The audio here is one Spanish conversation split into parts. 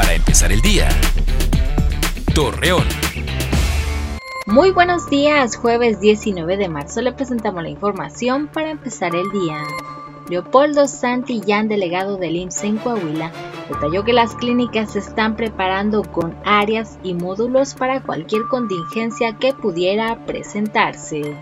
para empezar el día. Torreón. Muy buenos días, jueves 19 de marzo le presentamos la información para empezar el día. Leopoldo Santillán, delegado del IMSS en Coahuila, detalló que las clínicas se están preparando con áreas y módulos para cualquier contingencia que pudiera presentarse.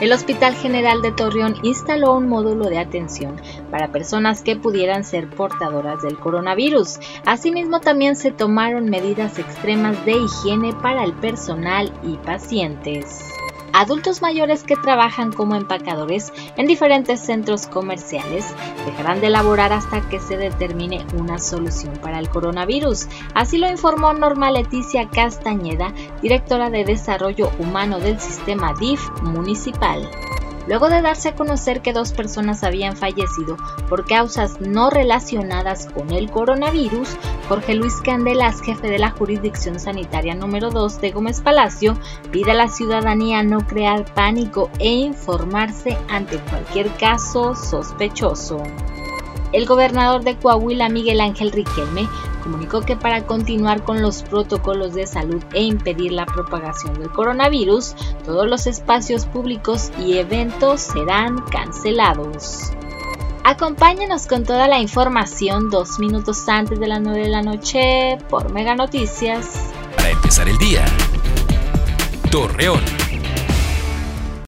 El Hospital General de Torreón instaló un módulo de atención para personas que pudieran ser portadoras del coronavirus. Asimismo, también se tomaron medidas extremas de higiene para el personal y pacientes adultos mayores que trabajan como empacadores en diferentes centros comerciales dejarán de laborar hasta que se determine una solución para el coronavirus. Así lo informó Norma Leticia Castañeda, directora de Desarrollo Humano del Sistema DIF municipal. Luego de darse a conocer que dos personas habían fallecido por causas no relacionadas con el coronavirus, Jorge Luis Candelas, jefe de la jurisdicción sanitaria número 2 de Gómez Palacio, pide a la ciudadanía no crear pánico e informarse ante cualquier caso sospechoso. El gobernador de Coahuila, Miguel Ángel Riquelme, comunicó que para continuar con los protocolos de salud e impedir la propagación del coronavirus, todos los espacios públicos y eventos serán cancelados. Acompáñenos con toda la información dos minutos antes de las 9 de la noche por Mega Noticias. Para empezar el día, Torreón.